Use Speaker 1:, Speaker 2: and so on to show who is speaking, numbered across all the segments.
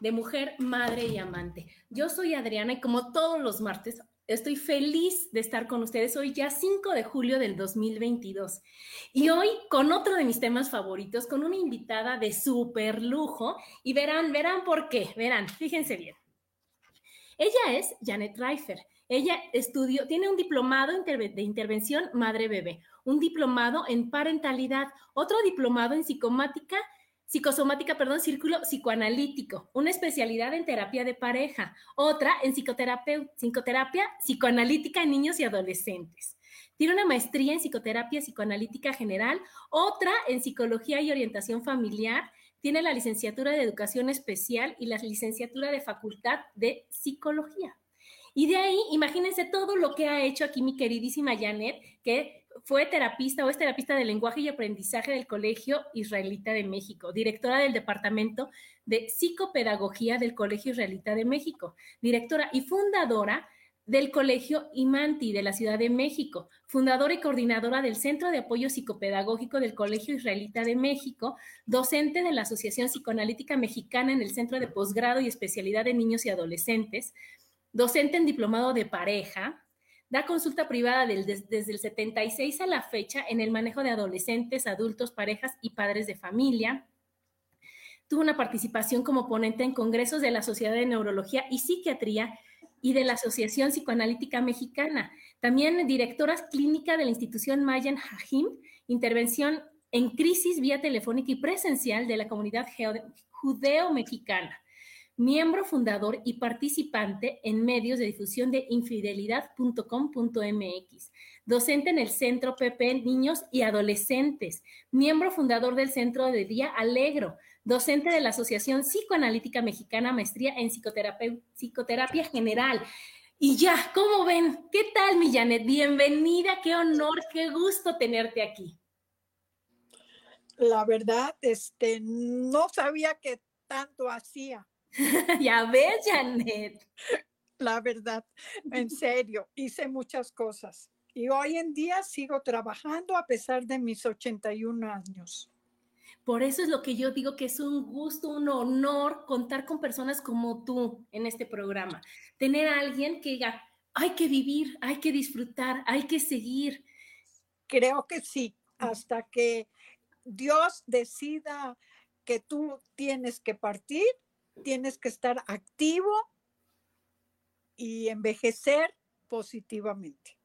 Speaker 1: De Mujer, Madre y Amante. Yo soy Adriana y como todos los martes, estoy feliz de estar con ustedes hoy ya 5 de julio del 2022. Y hoy con otro de mis temas favoritos, con una invitada de súper lujo. Y verán, verán por qué, verán, fíjense bien. Ella es Janet Reifer. Ella estudió, tiene un diplomado de intervención madre-bebé, un diplomado en parentalidad, otro diplomado en psicomática, psicosomática, perdón, círculo psicoanalítico, una especialidad en terapia de pareja, otra en psicoterapia, psicoterapia psicoanalítica en niños y adolescentes. Tiene una maestría en psicoterapia psicoanalítica general, otra en psicología y orientación familiar, tiene la licenciatura de educación especial y la licenciatura de facultad de psicología. Y de ahí, imagínense todo lo que ha hecho aquí mi queridísima Janet, que fue terapista o es terapista de lenguaje y aprendizaje del Colegio Israelita de México, directora del Departamento de Psicopedagogía del Colegio Israelita de México, directora y fundadora del Colegio Imanti de la Ciudad de México, fundadora y coordinadora del Centro de Apoyo Psicopedagógico del Colegio Israelita de México, docente de la Asociación Psicoanalítica Mexicana en el Centro de Posgrado y Especialidad de Niños y Adolescentes, docente en diplomado de pareja, Da consulta privada desde el 76 a la fecha en el manejo de adolescentes, adultos, parejas y padres de familia. Tuvo una participación como ponente en congresos de la Sociedad de Neurología y Psiquiatría y de la Asociación Psicoanalítica Mexicana. También directora clínica de la institución Mayan Hajim, intervención en crisis vía telefónica y presencial de la comunidad judeo-mexicana miembro fundador y participante en medios de difusión de infidelidad.com.mx, docente en el Centro PP Niños y Adolescentes, miembro fundador del Centro de Día Alegro, docente de la Asociación Psicoanalítica Mexicana, maestría en psicoterapia, psicoterapia general. Y ya, ¿cómo ven? ¿Qué tal, mi Janet? Bienvenida, qué honor, qué gusto tenerte aquí.
Speaker 2: La verdad, este, no sabía que tanto hacía.
Speaker 1: ya ves, Janet.
Speaker 2: La verdad, en serio, hice muchas cosas. Y hoy en día sigo trabajando a pesar de mis 81 años.
Speaker 1: Por eso es lo que yo digo que es un gusto, un honor contar con personas como tú en este programa. Tener a alguien que diga, hay que vivir, hay que disfrutar, hay que seguir.
Speaker 2: Creo que sí, hasta que Dios decida que tú tienes que partir, tienes que estar activo y envejecer positivamente.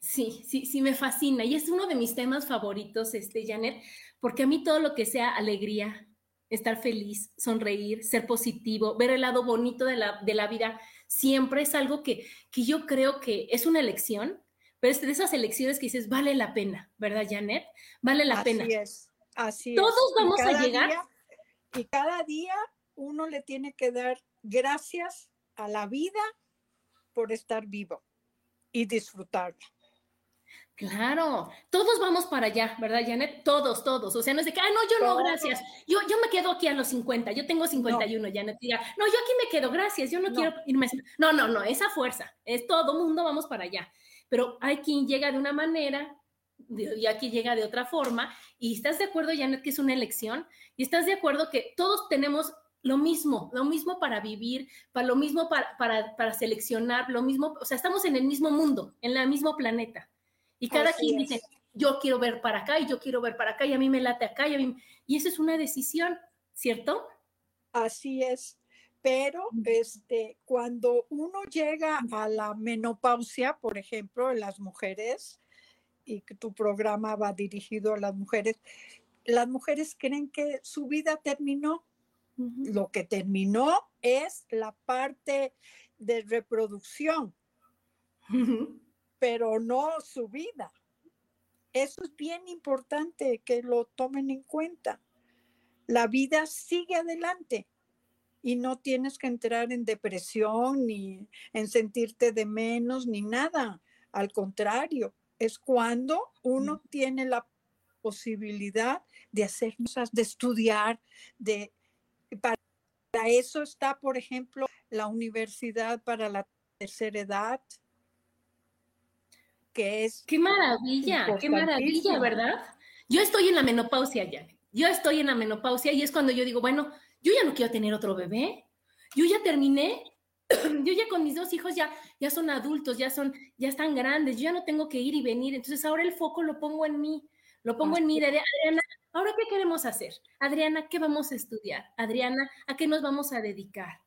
Speaker 1: Sí, sí, sí, me fascina. Y es uno de mis temas favoritos, este, Janet, porque a mí todo lo que sea alegría, estar feliz, sonreír, ser positivo, ver el lado bonito de la, de la vida, siempre es algo que, que yo creo que es una elección, pero es de esas elecciones que dices, vale la pena, ¿verdad, Janet? Vale la pena.
Speaker 2: Así es, así
Speaker 1: Todos vamos a llegar.
Speaker 2: y cada día uno le tiene que dar gracias a la vida por estar vivo y disfrutarla.
Speaker 1: Claro, todos vamos para allá, ¿verdad, Janet? Todos, todos. O sea, no es de que, ah, no, yo no, gracias. Yo, yo me quedo aquí a los 50, yo tengo 51, Janet. Diga, no, yo aquí me quedo, gracias, yo no, quiero irme. No, no, no, esa fuerza, es todo mundo, vamos para allá. Pero hay quien llega de una manera y aquí llega de otra forma, y estás de acuerdo, Janet, que es una elección, y estás de acuerdo que todos tenemos lo mismo, lo mismo para vivir, para lo mismo para, para, para seleccionar, lo mismo, o sea, estamos en el mismo mundo, en el mismo planeta. Y cada quien dice, yo quiero ver para acá y yo quiero ver para acá y a mí me late acá y a mí, y eso es una decisión, ¿cierto?
Speaker 2: Así es. Pero este, cuando uno llega a la menopausia, por ejemplo, en las mujeres, y que tu programa va dirigido a las mujeres, las mujeres creen que su vida terminó. Lo que terminó es la parte de reproducción, pero no su vida. Eso es bien importante que lo tomen en cuenta. La vida sigue adelante y no tienes que entrar en depresión ni en sentirte de menos ni nada. Al contrario, es cuando uno tiene la posibilidad de hacer cosas, de estudiar, de para eso está, por ejemplo, la universidad para la tercera edad, que es...
Speaker 1: Qué maravilla, qué maravilla, ¿verdad? Yo estoy en la menopausia ya. Yo estoy en la menopausia y es cuando yo digo, bueno, yo ya no quiero tener otro bebé. Yo ya terminé. Yo ya con mis dos hijos ya, ya son adultos, ya son, ya están grandes. Yo ya no tengo que ir y venir. Entonces ahora el foco lo pongo en mí. Lo pongo en mí, de Adriana, ¿ahora qué queremos hacer? Adriana, ¿qué vamos a estudiar? Adriana, ¿a qué nos vamos a dedicar?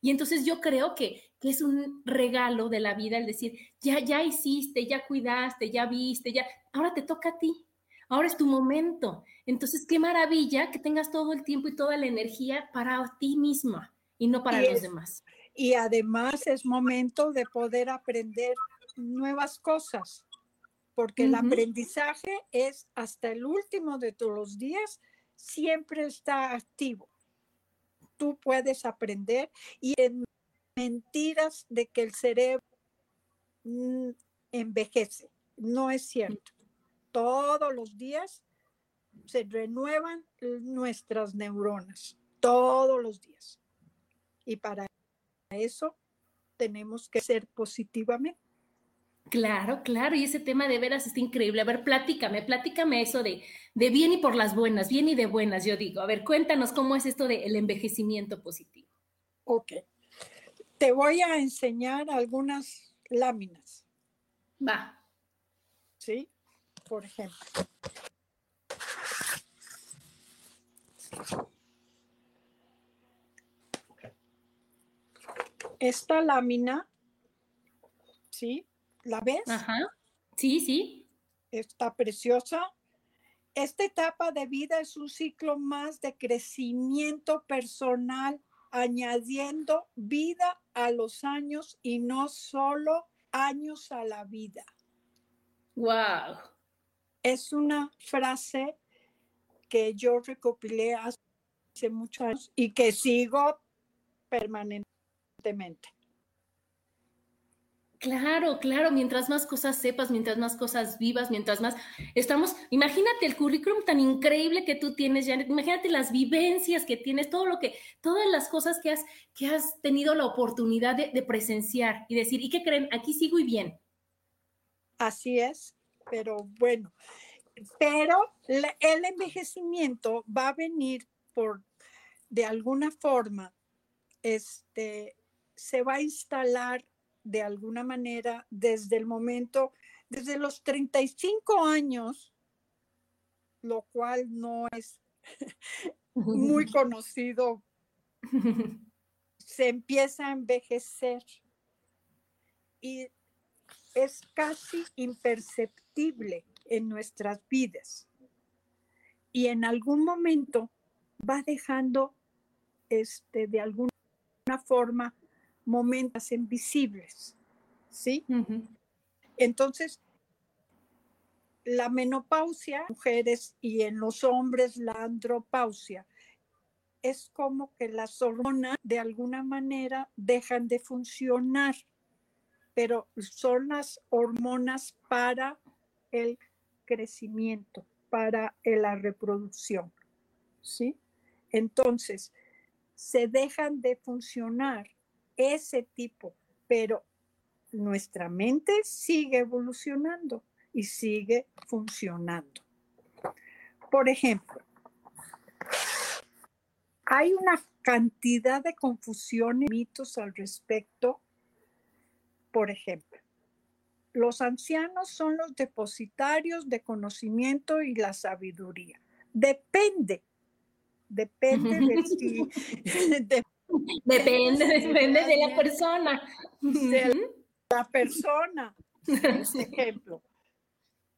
Speaker 1: Y entonces yo creo que, que, es un regalo de la vida el decir, ya, ya hiciste, ya cuidaste, ya viste, ya, ahora te toca a ti, ahora es tu momento. Entonces, qué maravilla que tengas todo el tiempo y toda la energía para ti misma y no para los demás.
Speaker 2: Y además es momento de poder aprender nuevas cosas porque el aprendizaje es hasta el último de todos los días, siempre está activo. Tú puedes aprender y en mentiras de que el cerebro mm, envejece. No es cierto. Todos los días se renuevan nuestras neuronas, todos los días. Y para eso tenemos que ser positivamente.
Speaker 1: Claro, claro, y ese tema de veras está increíble. A ver, platícame, platícame eso de, de bien y por las buenas, bien y de buenas, yo digo. A ver, cuéntanos cómo es esto del envejecimiento positivo.
Speaker 2: Ok. Te voy a enseñar algunas láminas.
Speaker 1: Va.
Speaker 2: ¿Sí? Por ejemplo. Esta lámina, ¿sí? ¿La ves?
Speaker 1: Ajá. Sí, sí.
Speaker 2: Está preciosa. Esta etapa de vida es un ciclo más de crecimiento personal, añadiendo vida a los años y no solo años a la vida.
Speaker 1: Wow.
Speaker 2: Es una frase que yo recopilé hace muchos años y que sigo permanentemente.
Speaker 1: Claro, claro, mientras más cosas sepas, mientras más cosas vivas, mientras más estamos, imagínate el currículum tan increíble que tú tienes, Janet, imagínate las vivencias que tienes, todo lo que, todas las cosas que has, que has tenido la oportunidad de, presenciar y decir, ¿y qué creen? Aquí sigo y bien.
Speaker 2: Así es, pero bueno, pero el envejecimiento va a venir por, de alguna forma, este, se va a instalar de alguna manera desde el momento, desde los 35 años, lo cual no es muy conocido, se empieza a envejecer y es casi imperceptible en nuestras vidas. Y en algún momento va dejando este, de alguna forma momentos invisibles, ¿sí? Entonces, la menopausia, mujeres y en los hombres la andropausia, es como que las hormonas de alguna manera dejan de funcionar, pero son las hormonas para el crecimiento, para la reproducción, ¿sí? Entonces, se dejan de funcionar ese tipo, pero nuestra mente sigue evolucionando y sigue funcionando. Por ejemplo, hay una cantidad de confusión y mitos al respecto. Por ejemplo, los ancianos son los depositarios de conocimiento y la sabiduría. Depende, depende de si...
Speaker 1: depende, depende de la persona.
Speaker 2: De la persona. Por ejemplo,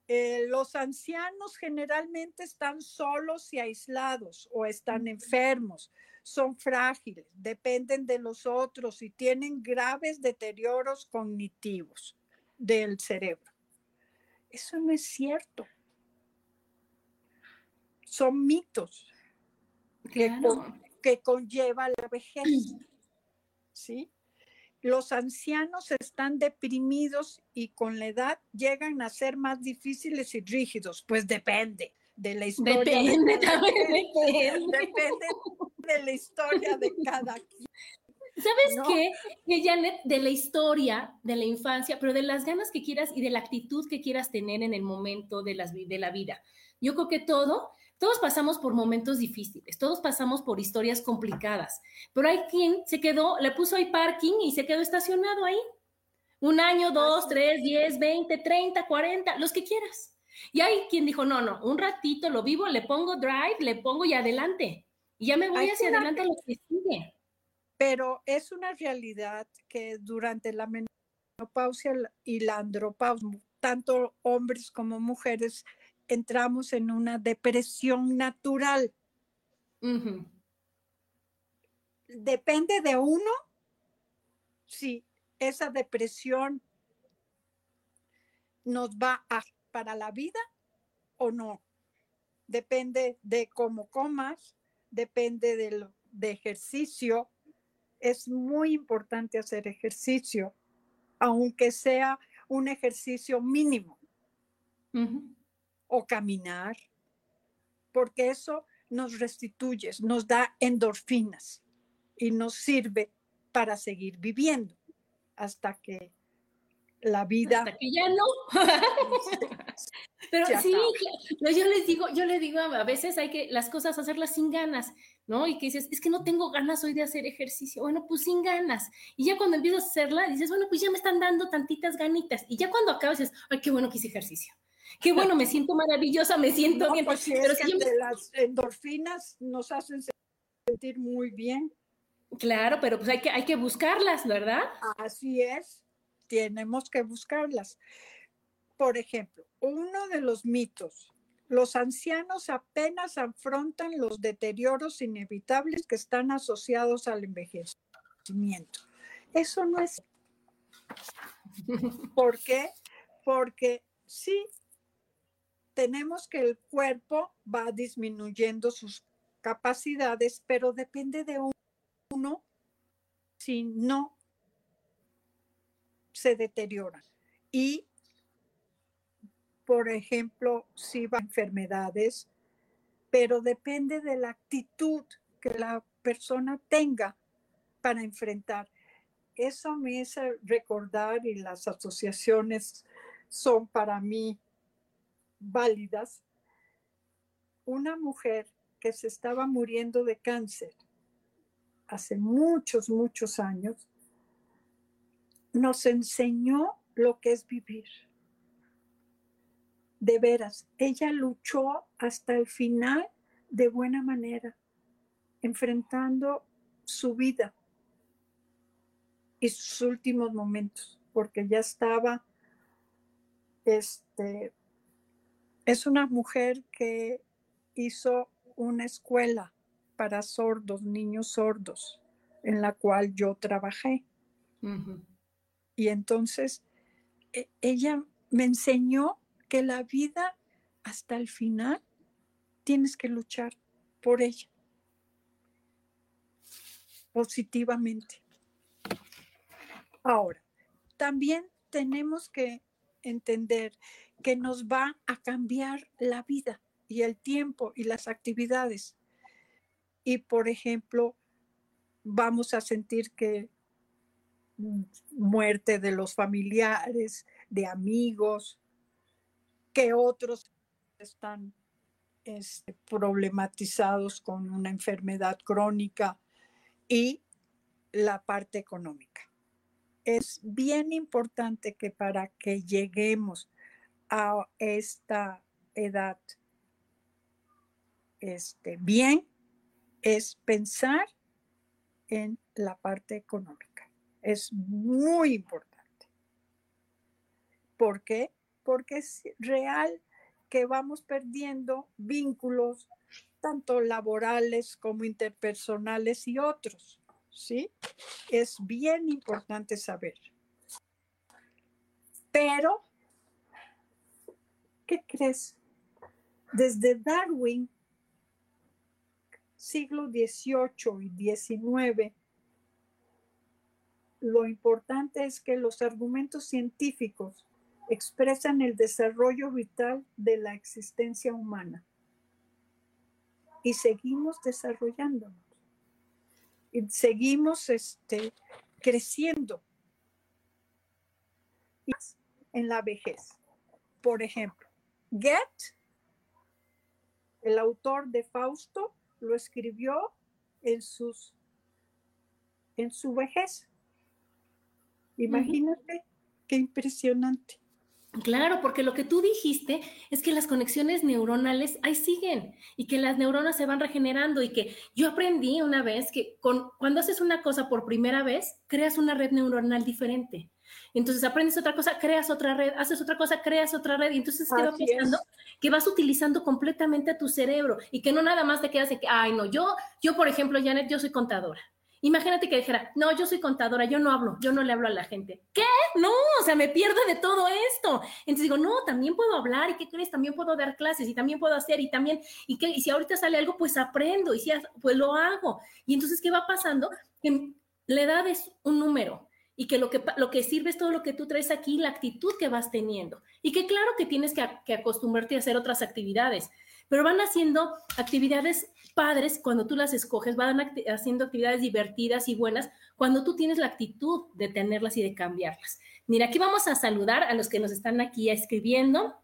Speaker 2: eh, los ancianos generalmente están solos y aislados o están enfermos, son frágiles, dependen de los otros y tienen graves deterioros cognitivos del cerebro. Eso no es cierto. Son mitos que conlleva la vejez. ¿Sí? Los ancianos están deprimidos y con la edad llegan a ser más difíciles y rígidos. Pues depende de la historia.
Speaker 1: Depende,
Speaker 2: de depende. depende de la historia de cada quien.
Speaker 1: ¿Sabes qué? Que Janet, de la historia, de la infancia, pero de las ganas que quieras y de la actitud que quieras tener en el momento de, las, de la vida. Yo creo que todo, todos pasamos por momentos difíciles, todos pasamos por historias complicadas, pero hay quien se quedó, le puso ahí parking y se quedó estacionado ahí. Un año, dos, tres, diez, veinte, treinta, cuarenta, los que quieras. Y hay quien dijo, no, no, un ratito lo vivo, le pongo drive, le pongo y adelante. Y ya me voy hacia adelante a lo que sigue.
Speaker 2: Pero es una realidad que durante la menopausia y la andropausia, tanto hombres como mujeres, entramos en una depresión natural. Depende de uno si esa depresión nos va a, para la vida o no. Depende de cómo comas, depende de, de ejercicio, es muy importante hacer ejercicio, aunque sea un ejercicio mínimo. O caminar, porque eso nos restituye, nos da endorfinas y nos sirve para seguir viviendo hasta que la vida.
Speaker 1: Hasta que ya no. Pero sí, yo les digo, yo le digo a veces hay que las cosas hacerlas sin ganas, ¿no? Y que dices, es que no tengo ganas hoy de hacer ejercicio. Bueno, pues sin ganas. Y ya cuando empiezas a hacerla, dices, bueno, pues ya me están dando tantitas ganitas. Y ya cuando acabas dices, ay, qué bueno que hice ejercicio. Qué bueno, me siento maravillosa, me siento bien.
Speaker 2: Pues Pero si las endorfinas nos hacen sentir muy bien.
Speaker 1: Claro, pero pues hay que, hay que buscarlas, ¿verdad?
Speaker 2: Así es tenemos que buscarlas. Por ejemplo, uno de los mitos, los ancianos apenas afrontan los deterioros inevitables que están asociados al envejecimiento. Eso no es. ¿Por qué? Porque sí, tenemos que el cuerpo va disminuyendo sus capacidades, pero depende de uno si no se deterioran. Y, por ejemplo, si va a enfermedades, pero depende de la actitud que la persona tenga para enfrentar. Eso me hace recordar y las asociaciones son para mí válidas. Una mujer que se estaba muriendo de cáncer hace muchos, muchos años, nos enseñó lo que es vivir. De veras, ella luchó hasta el final de buena manera, enfrentando su vida y sus últimos momentos, porque ya estaba, este, es una mujer que hizo una escuela para sordos, niños sordos, en la cual yo trabajé. Y entonces e, ella me enseñó que la vida hasta el final tienes que luchar por ella positivamente. Ahora, también tenemos que entender que nos va a cambiar la vida y el tiempo y las actividades. Y, por ejemplo, vamos a sentir que muerte de los familiares, de amigos, que otros están este, problematizados con una enfermedad crónica y la parte económica. Es bien importante que para que lleguemos a esta edad este, bien, es pensar en la parte económica. Es muy importante. ¿Por qué? Porque es real que vamos perdiendo vínculos tanto laborales como interpersonales y otros. ¿Sí? Es bien importante saber. Pero, ¿qué crees? Desde Darwin siglo XVIII y XIX, lo importante es que los argumentos científicos expresan el desarrollo vital de la existencia humana y seguimos desarrollándonos y seguimos este, creciendo en la vejez. Por ejemplo, Goethe, el autor de Fausto, lo escribió en sus en su vejez. Imagínate qué impresionante.
Speaker 1: Claro, porque lo que tú dijiste es que las conexiones neuronales ahí siguen y que las neuronas se van regenerando y que yo aprendí una vez que con, cuando haces una cosa por primera vez, creas una red neuronal diferente. Entonces aprendes otra cosa, creas otra red, haces otra cosa, creas otra red. Y entonces, ¿qué va pasando? Que vas utilizando completamente a tu cerebro y que no nada más te quedas de que, ay, no, yo, yo, por ejemplo, Janet, yo soy contadora. Imagínate que dijera, no, yo soy contadora, yo no hablo, yo no le hablo a la gente. ¿Qué? No, o sea, me pierdo de todo esto. Entonces digo, no, también puedo hablar, ¿y qué crees? También puedo dar clases, y también puedo hacer, y también, y, que, y si ahorita sale algo, pues aprendo, y si, pues lo hago. Y entonces, ¿qué va pasando? Que la edad es un número, y que lo que, lo que sirve es todo lo que tú traes aquí, la actitud que vas teniendo. Y que claro que tienes que, acostumbrarte a hacer otras actividades, pero van haciendo actividades padres cuando tú las escoges, van haciendo actividades divertidas y buenas cuando tú tienes la actitud de tenerlas y de cambiarlas. Mira, aquí vamos a saludar a los que nos están aquí escribiendo.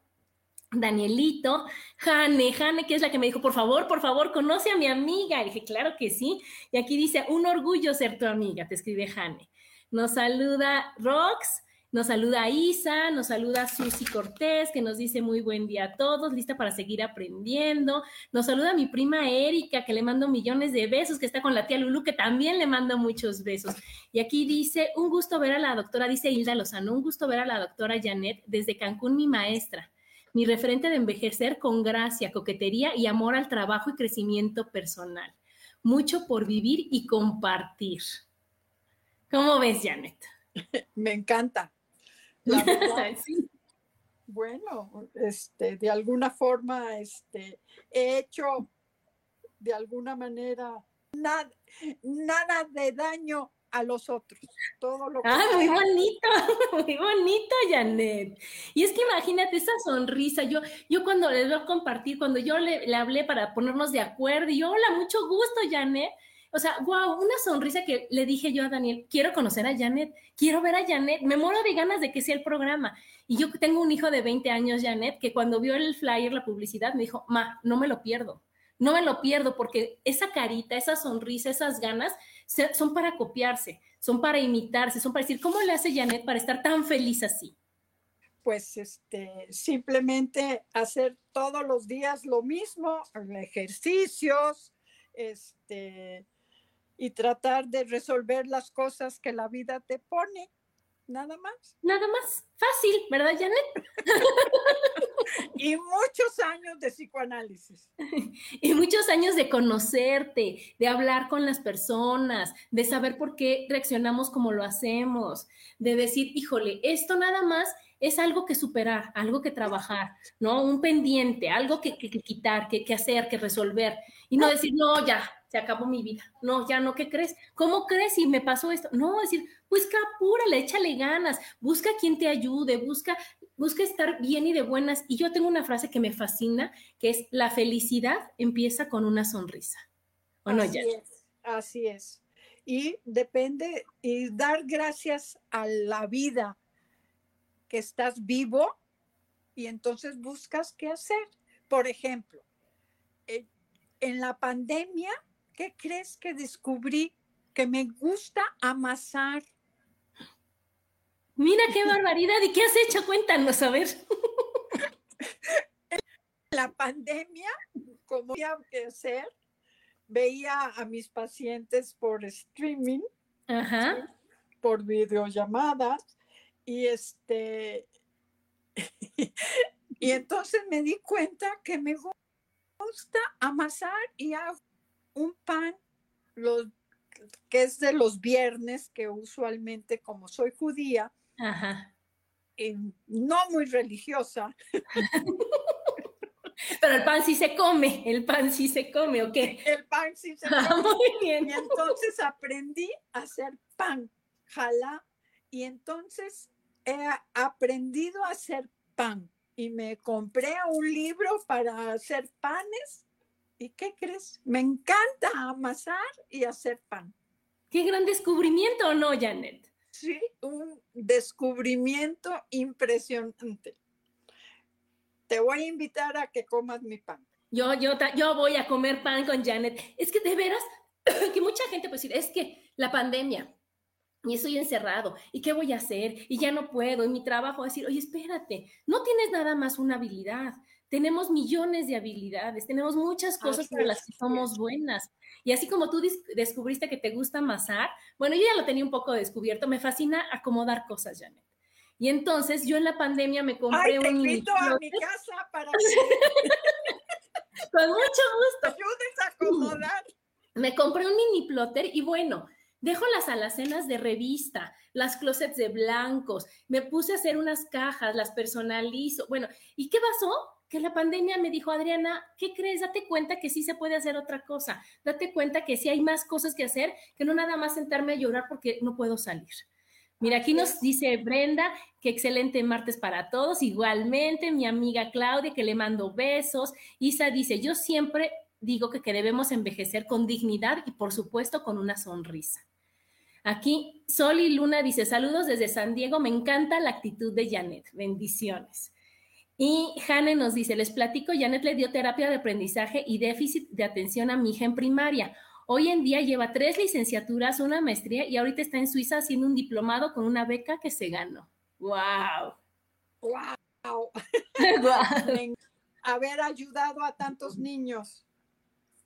Speaker 1: Danielito, Jane, Jane, que es la que me dijo, por favor, por favor, conoce a mi amiga. Y dije, claro que sí. Y aquí dice, un orgullo ser tu amiga, te escribe Jane. Nos saluda Rox, nos saluda Isa, nos saluda Susi Cortés, que nos dice muy buen día a todos, lista para seguir aprendiendo. Nos saluda mi prima Erika, que le mando millones de besos, que está con la tía Lulu, que también le mando muchos besos. Y aquí dice, un gusto ver a la doctora, dice Hilda Lozano, un gusto ver a la doctora Janet desde Cancún, mi maestra mi referente de envejecer con gracia, coquetería y amor al trabajo y crecimiento personal. Mucho por vivir y compartir. ¿Cómo ves, Janet?
Speaker 2: Me encanta. Bueno, este, de alguna forma, este, he hecho de alguna manera nada, nada de daño a los otros. Todo lo
Speaker 1: ah, muy bonito, muy bonito, Janet. Y es que imagínate esa sonrisa. Yo, yo cuando les voy a compartir, cuando yo le, le hablé para ponernos de acuerdo, y yo, hola, mucho gusto, Janet o sea, wow, una sonrisa que le dije yo a Daniel, quiero conocer a Janet, quiero ver a Janet, me muero de ganas de que sea el programa. Y yo tengo un hijo de 20 años, Janet, que cuando vio el flyer, la publicidad, me dijo, ma, no me lo pierdo, no me lo pierdo porque esa carita, esa sonrisa, esas ganas son para copiarse, son para imitarse, son para decir, ¿cómo le hace Janet para estar tan feliz así?
Speaker 2: Pues este, simplemente hacer todos los días lo mismo, ejercicios, este, y tratar de resolver las cosas que la vida te pone. Nada más.
Speaker 1: Nada más. Fácil, ¿verdad, Janet?
Speaker 2: y muchos años de psicoanálisis.
Speaker 1: y muchos años de conocerte, de hablar con las personas, de saber por qué reaccionamos como lo hacemos, de decir, híjole, esto nada más es algo que superar, algo que trabajar, ¿no? Un pendiente, algo que, quitar, que, que hacer, que resolver. Y no decir, no, ya, se acabó mi vida. No, ya no, ¿qué crees? ¿Cómo crees si me pasó esto? No, decir, pues apúrale, échale ganas, busca quien te ayude, busca, busca estar bien y de buenas. Y yo tengo una frase que me fascina, que es, la felicidad empieza con una sonrisa. ¿O no,
Speaker 2: Es, así es. Y depende, y dar gracias a la vida que estás vivo y entonces buscas qué hacer. Por ejemplo, eh, en la pandemia, ¿qué crees que descubrí? Que me gusta amasar.
Speaker 1: Mira qué barbaridad. ¿Y qué has hecho? Cuéntanos, a ver.
Speaker 2: la pandemia, como había que hacer, veía a mis pacientes por streaming, por videollamadas, y este, y entonces me di cuenta que me gusta amasar y hago un pan, los, que es de los viernes, que usualmente como soy judía, Y no muy religiosa,
Speaker 1: Pero el pan sí se come, el pan sí se come, ¿o qué?
Speaker 2: El pan sí se ah, come. muy bien. Y entonces aprendí a hacer pan, jala, y entonces he aprendido a hacer pan. Y me compré un libro para hacer panes. ¿Y qué crees? Me encanta amasar y hacer pan.
Speaker 1: Qué gran descubrimiento, ¿no, Janet?
Speaker 2: Sí, un descubrimiento impresionante te voy a invitar a que comas mi pan.
Speaker 1: Yo, yo, yo voy a comer pan con Janet. Es que de veras, que mucha gente puede decir, es que la pandemia, y estoy encerrado, ¿y qué voy a hacer? Y ya no puedo, y mi trabajo, decir, oye, espérate, no tienes nada más una habilidad, tenemos millones de habilidades, tenemos muchas cosas para las que somos buenas. Y así como tú descubriste que te gusta amasar, bueno, yo ya lo tenía un poco descubierto, me fascina acomodar cosas, Janet. Y entonces yo en la pandemia me compré
Speaker 2: un
Speaker 1: mini
Speaker 2: a mi casa para
Speaker 1: Con mucho gusto.
Speaker 2: Ayudes a acomodar.
Speaker 1: Me compré un mini plotter y bueno, dejo las alacenas de revista, las closets de blancos, me puse a hacer unas cajas, las personalizo. Bueno, ¿y qué pasó? Que la pandemia me dijo, Adriana, ¿qué crees? Date cuenta que sí se puede hacer otra cosa. Date cuenta que sí hay más cosas que hacer, que no nada más sentarme a llorar porque no puedo salir. Mira, aquí nos dice Brenda que excelente martes para todos. Igualmente, mi amiga Claudia, que le mando besos. Isa dice, yo siempre digo que, que debemos envejecer con dignidad y por supuesto con una sonrisa. Aquí Sol y Luna dice, saludos desde San Diego, me encanta la actitud de Janet, bendiciones. Y Jane nos dice, les platico, Janet le dio terapia de aprendizaje y déficit de atención a mi hija en primaria. Hoy en día lleva tres licenciaturas, una maestría y ahorita está en Suiza haciendo un diplomado con una beca que se ganó. ¡Wow!
Speaker 2: ¡Wow! Haber ayudado a tantos niños.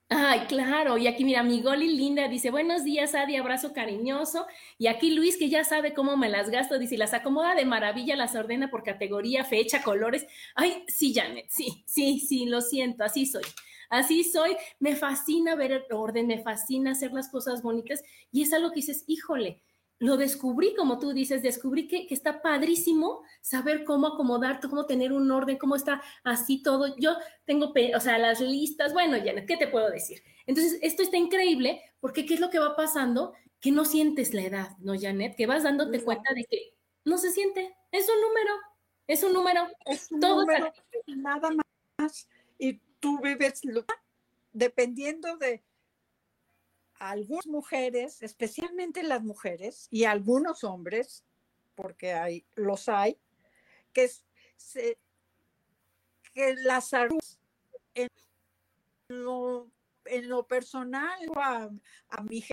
Speaker 1: Ay, claro. Y aquí, mira, mi Goli Linda dice, buenos días, Adi, abrazo cariñoso. Y aquí Luis, que ya sabe cómo me las gasto, dice, las acomoda de maravilla, las ordena por categoría, fecha, colores. Ay, sí, Janet, sí, sí, sí, lo siento, así soy. Así soy, me fascina ver el orden, me fascina hacer las cosas bonitas y es algo que dices, híjole, lo descubrí, como tú dices, descubrí que, está padrísimo saber cómo acomodarte, cómo tener un orden, cómo está así todo. Yo tengo, o sea, las listas, bueno, Janet, ¿qué te puedo decir? Entonces, esto está increíble porque ¿qué es lo que va pasando? Que no sientes la edad, ¿no, Janet? Que vas dándote cuenta de que no se siente, es un número, es un número.
Speaker 2: Es un número, nada más. Y tú vives dependiendo de algunas mujeres, especialmente las mujeres y algunos hombres, porque hay, los hay, que, se, que las arrugas en lo, en lo personal a, a mi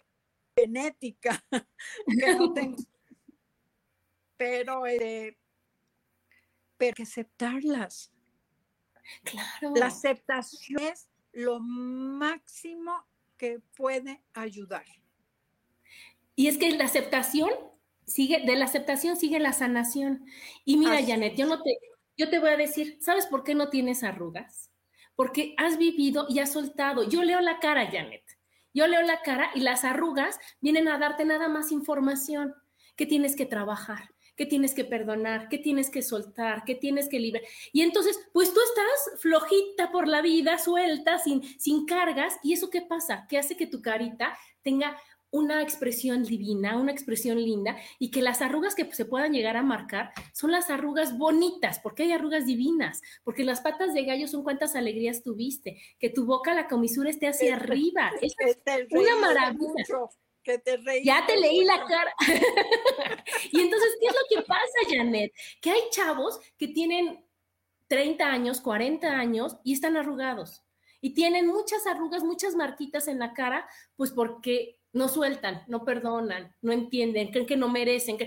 Speaker 2: genética, que no tengo, pero, eh, pero que aceptarlas
Speaker 1: Claro.
Speaker 2: La aceptación es lo máximo que puede ayudar.
Speaker 1: Y es que la aceptación sigue, de la aceptación sigue la sanación. Y mira, Janet, yo no te, yo te voy a decir, ¿sabes por qué no tienes arrugas? Porque has vivido y has soltado. Yo leo la cara, Janet. Yo leo la cara y las arrugas vienen a darte nada más información que tienes que trabajar que tienes que perdonar, que tienes que soltar, que tienes que liberar. Y entonces, pues tú estás flojita por la vida, suelta, sin, sin cargas, y eso qué pasa? Que hace que tu carita tenga una expresión divina, una expresión linda, y que las arrugas que se puedan llegar a marcar son las arrugas bonitas, porque hay arrugas divinas, porque las patas de gallo son cuántas alegrías tuviste, que tu boca, la comisura esté hacia arriba. Es una maravilla
Speaker 2: que te
Speaker 1: Ya te leí la cara. y entonces, ¿qué es lo que pasa, Janet? Que hay chavos que tienen 30 años, 40 años y están arrugados. Y tienen muchas arrugas, muchas marquitas en la cara, pues porque no sueltan, no perdonan, no entienden, creen que no merecen.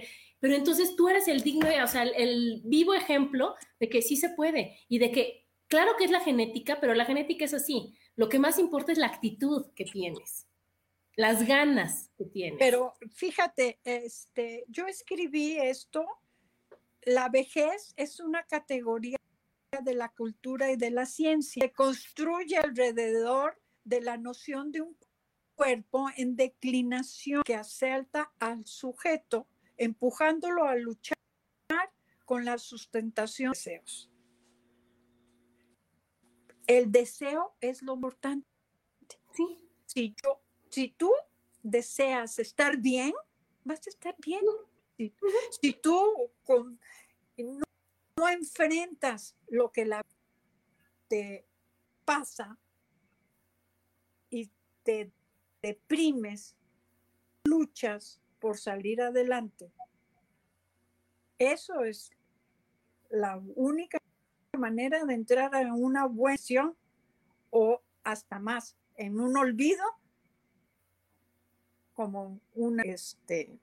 Speaker 1: Pero entonces tú eres el digno, o sea, el, vivo ejemplo de que sí se puede y de que, claro que es la genética, pero la genética es así. Lo que más importa es la actitud que tienes, las ganas que tienes.
Speaker 2: Pero fíjate, este, yo escribí esto, la vejez es una categoría de la cultura y de la ciencia. Se construye alrededor de la noción de un cuerpo en declinación que asalta al sujeto, empujándolo a luchar con la sustentación de deseos. El deseo es lo importante.
Speaker 1: Sí.
Speaker 2: Si, yo, si tú deseas estar bien, vas a estar bien. Si, tú con, no enfrentas lo que la te pasa y te deprimes, luchas por salir adelante. Eso es la única manera de entrar en una buena o hasta más en un olvido como un este.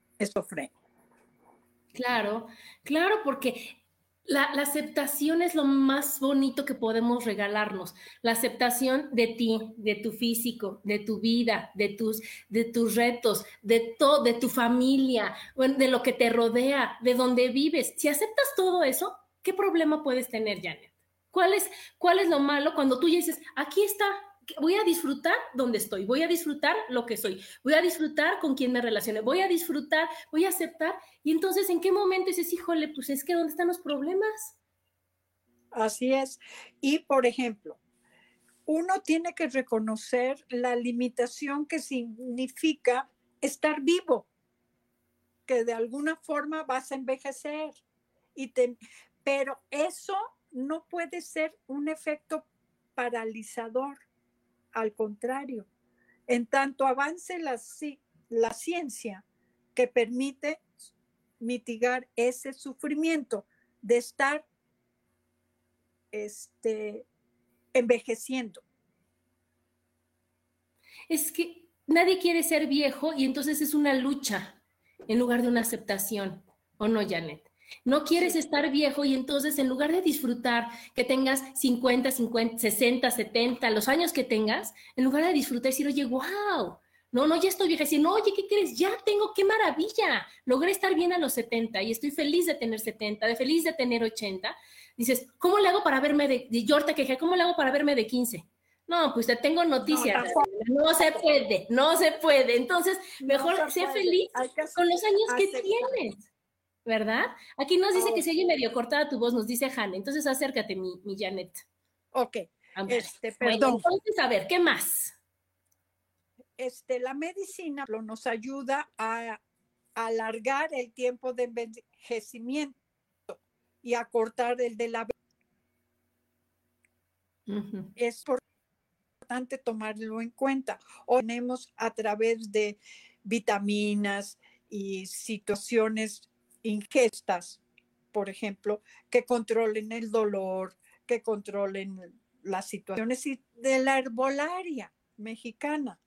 Speaker 1: Claro, claro, porque la, aceptación es lo más bonito que podemos regalarnos. La aceptación de ti, de tu físico, de tu vida, de tus, de tus retos, de todo, de tu familia, de lo que te rodea, de donde vives. Si aceptas todo eso, ¿qué problema puedes tener, Janet? ¿Cuál es, cuál es lo malo cuando tú dices, aquí está, voy a disfrutar donde estoy, voy a disfrutar lo que soy, voy a disfrutar con quien me relacione, voy a disfrutar, voy a aceptar. Y entonces, ¿en qué momento dices, híjole, pues es que dónde están los problemas?
Speaker 2: Así es. Y, por ejemplo, uno tiene que reconocer la limitación que significa estar vivo, que de alguna forma vas a envejecer. Y pero eso no puede ser un efecto paralizador al contrario, en tanto avance la, ciencia que permite mitigar ese sufrimiento de estar este, envejeciendo.
Speaker 1: Es que nadie quiere ser viejo y entonces es una lucha en lugar de una aceptación, ¿o no, Janet? No quieres estar viejo y entonces en lugar de disfrutar que tengas 50, 50, 60, 70, los años que tengas, en lugar de disfrutar decir, oye, wow, no, no, ya estoy vieja, sino, oye, ¿qué crees? Ya tengo, qué maravilla, logré estar bien a los 70 y estoy feliz de tener 70, de feliz de tener 80. Dices, ¿cómo le hago para verme de, yo te ¿cómo le hago para verme de 15? No, pues te tengo noticias. No, se puede, no se puede. Entonces, mejor sé feliz con los años que tienes. ¿Verdad? Aquí nos dice que se oye medio cortada tu voz, nos dice Han. Entonces acércate, mi, mi Janet.
Speaker 2: Ok. Este, perdón.
Speaker 1: entonces, a ver, ¿qué más?
Speaker 2: Este, la medicina nos ayuda a, alargar el tiempo de envejecimiento y a cortar el de la Es importante tomarlo en cuenta. O tenemos a través de vitaminas y situaciones ingestas, por ejemplo, que controlen el dolor, que controlen las situaciones de la herbolaria mexicana,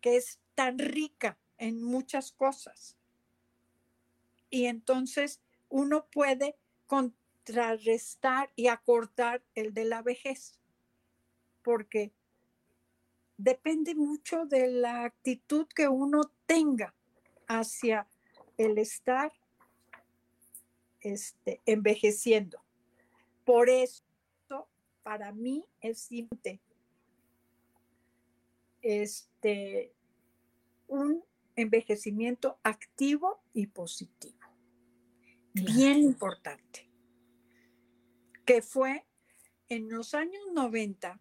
Speaker 2: que es tan rica en muchas cosas. Y entonces uno puede contrarrestar y acortar el de la vejez, porque depende mucho de la actitud que uno tenga hacia el estar este, envejeciendo. Por eso, para mí es simple este, un envejecimiento activo y positivo. Bien importante. Que fue en los años 90,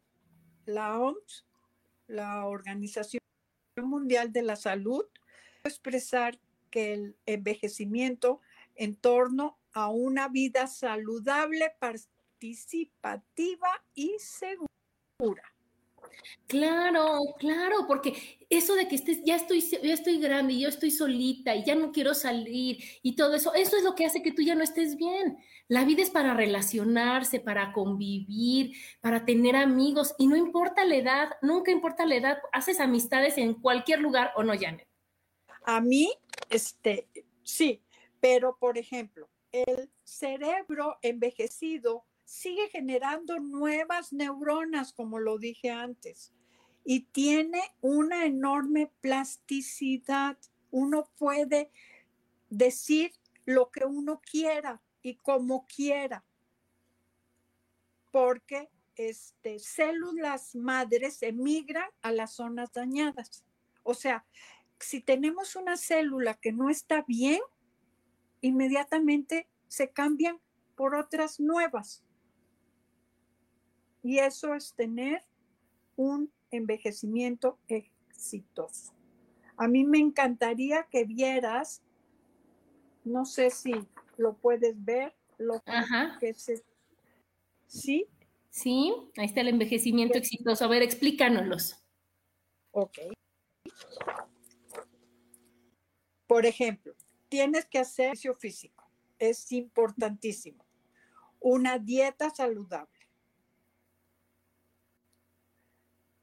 Speaker 2: la OMS, la Organización Mundial de la Salud, expresar que el envejecimiento en torno a una vida saludable, participativa y segura.
Speaker 1: Claro, claro, porque eso de que estés, ya estoy, ya estoy grande, y yo estoy solita y ya no quiero salir y todo eso, eso es lo que hace que tú ya no estés bien. La vida es para relacionarse, para convivir, para tener amigos y no importa la edad, nunca importa la edad, haces amistades en cualquier lugar o no, Janet.
Speaker 2: A mí, este, sí, pero por ejemplo, el cerebro envejecido sigue generando nuevas neuronas, como lo dije antes, y tiene una enorme plasticidad. Uno puede decir lo que uno quiera y como quiera, porque este, células madres emigran a las zonas dañadas. O sea, si tenemos una célula que no está bien, inmediatamente se cambian por otras nuevas. Y eso es tener un envejecimiento exitoso. A mí me encantaría que vieras, no sé si lo puedes ver, lo que se... ¿Sí?
Speaker 1: Sí, ahí está el envejecimiento exitoso. A ver, explícanoslos.
Speaker 2: Ok. Por ejemplo, tienes que hacer ejercicio físico. Es importantísimo. Una dieta saludable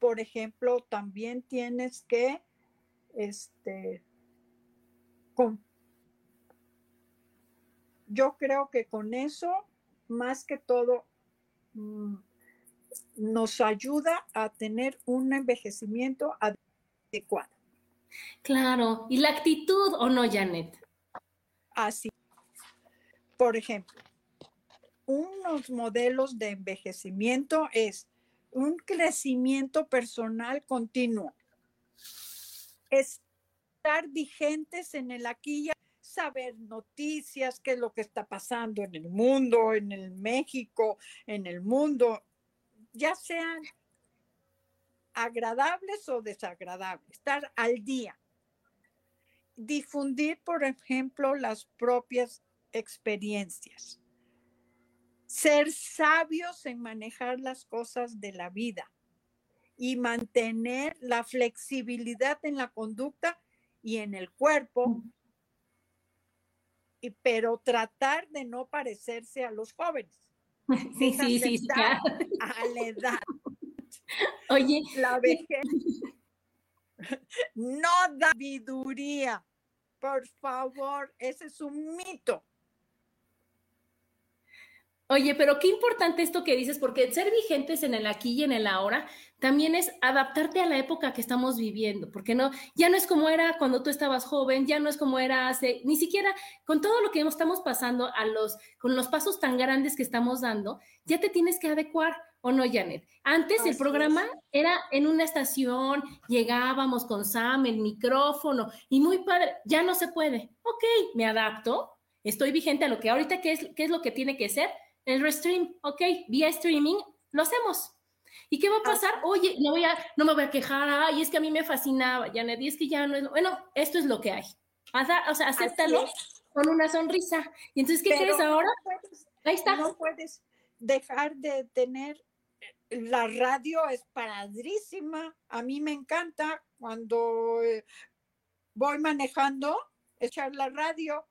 Speaker 2: por ejemplo, también tienes que, este, yo creo que con eso, más que todo, mm, nos ayuda a tener un envejecimiento adecuado.
Speaker 1: Claro, y la actitud o no, Janet.
Speaker 2: Así. Por ejemplo, unos modelos de envejecimiento es un crecimiento personal continuo. Estar vigentes en el aquí y saber noticias, qué es lo que está pasando en el mundo, en el México, en el mundo, ya sean agradables o desagradables, estar al día. Difundir, por ejemplo, las propias experiencias ser sabios en manejar las cosas de la vida y mantener la flexibilidad en la conducta y en el cuerpo, y, pero tratar de no parecerse a los jóvenes.
Speaker 1: Sí, sí, sí, sí
Speaker 2: A la edad.
Speaker 1: Oye,
Speaker 2: la vejez no da sabiduría. Por favor, ese es un mito.
Speaker 1: Oye, pero qué importante esto que dices, porque ser vigentes en el aquí y en el ahora también es adaptarte a la época que estamos viviendo, porque no, ya no es como era cuando tú estabas joven, ya no es como era hace, ni siquiera con todo lo que estamos pasando a los, con los pasos tan grandes que estamos dando, ya te tienes que adecuar. ¿O no, Janet? Antes el programa era en una estación, llegábamos con Sam, el micrófono, y muy padre, ya no se puede. Ok, me adapto, estoy vigente a lo que ahorita, ¿qué es, qué es lo que tiene que ser? El restream, ok, vía streaming, lo hacemos. ¿Y qué va a pasar? Oye, no, voy a, no me voy a quejar, ay, es que a mí me fascinaba, ya y es que ya no es, bueno, esto es lo que hay. O sea, acéptalo con una sonrisa. Y entonces, ¿qué crees ahora?
Speaker 2: Ahí está. No puedes dejar de tener, la radio es padrísima, a mí me encanta cuando eh, voy manejando, echar la radio,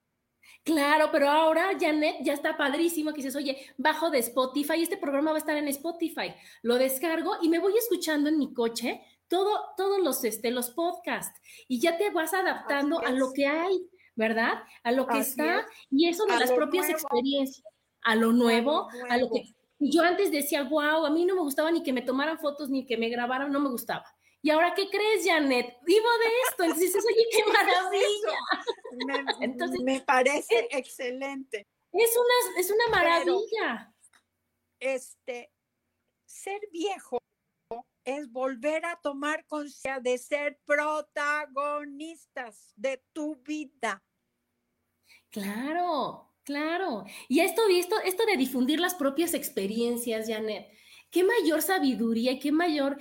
Speaker 1: Claro, pero ahora Janet ya está padrísimo que dices, oye, bajo de Spotify, este programa va a estar en Spotify. Lo descargo y me voy escuchando en mi coche todo, todos los, este, los podcasts y ya te vas adaptando a lo que hay, ¿verdad? A lo que está y eso de las propias experiencias, a lo nuevo, a lo, que yo antes decía, wow, a mí no me gustaba ni que me tomaran fotos ni que me grabaran, no me gustaba. ¿Y ahora qué crees, Janet? Vivo de esto. Entonces dices, oye, qué maravilla.
Speaker 2: Me, Entonces, me parece excelente.
Speaker 1: Es una, es una maravilla.
Speaker 2: este, ser viejo es volver a tomar conciencia de ser protagonistas de tu vida.
Speaker 1: Claro, claro. Y esto, esto, esto de difundir las propias experiencias, Janet, qué mayor sabiduría y qué mayor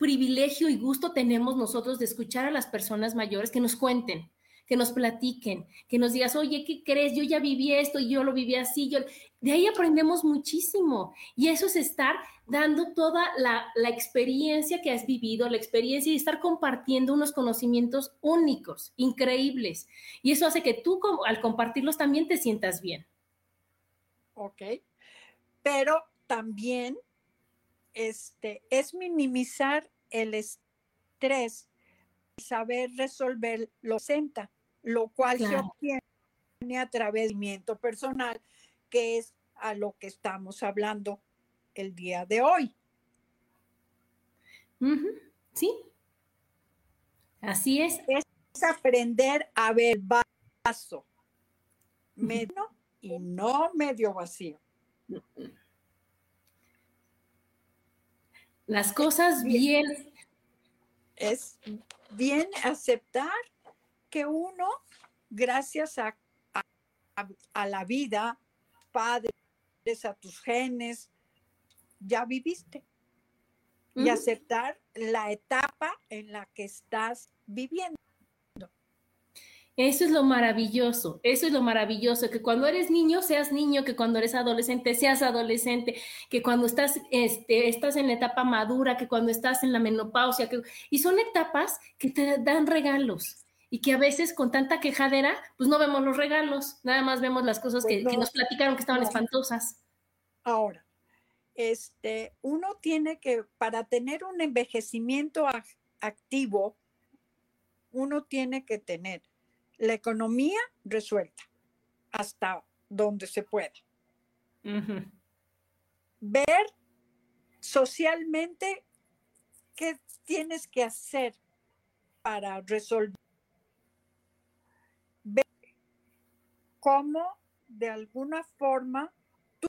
Speaker 1: privilegio y gusto tenemos nosotros de escuchar a las personas mayores que nos cuenten, que nos platiquen, que nos digas, oye, ¿qué crees? Yo ya viví esto y yo lo viví así. Yo... De ahí aprendemos muchísimo. Y eso es estar dando toda la, la experiencia que has vivido, la experiencia y estar compartiendo unos conocimientos únicos, increíbles. Y eso hace que tú al compartirlos también te sientas bien.
Speaker 2: Ok. Pero también este, es minimizar el estrés y saber resolver lo senta, lo cual se obtiene a través del movimiento personal, que es a lo que estamos hablando el día de hoy.
Speaker 1: Sí. Así es.
Speaker 2: Es aprender a ver vaso medio y no medio vacío.
Speaker 1: Las cosas bien.
Speaker 2: Es bien aceptar que uno, gracias a, a, la vida, padres, a tus genes, ya viviste. Y aceptar la etapa en la que estás viviendo.
Speaker 1: Eso es lo maravilloso, eso es lo maravilloso, que cuando eres niño seas niño, que cuando eres adolescente seas adolescente, que cuando estás, este, estás en la etapa madura, que cuando estás en la menopausia, que, y son etapas que te dan regalos y que a veces con tanta quejadera, pues no vemos los regalos, nada más vemos las cosas que, nos platicaron que estaban espantosas.
Speaker 2: Ahora, este, uno tiene que, para tener un envejecimiento activo, uno tiene que tener la economía resuelta hasta donde se pueda. Ver socialmente qué tienes que hacer para resolver. Ver cómo de alguna forma tú,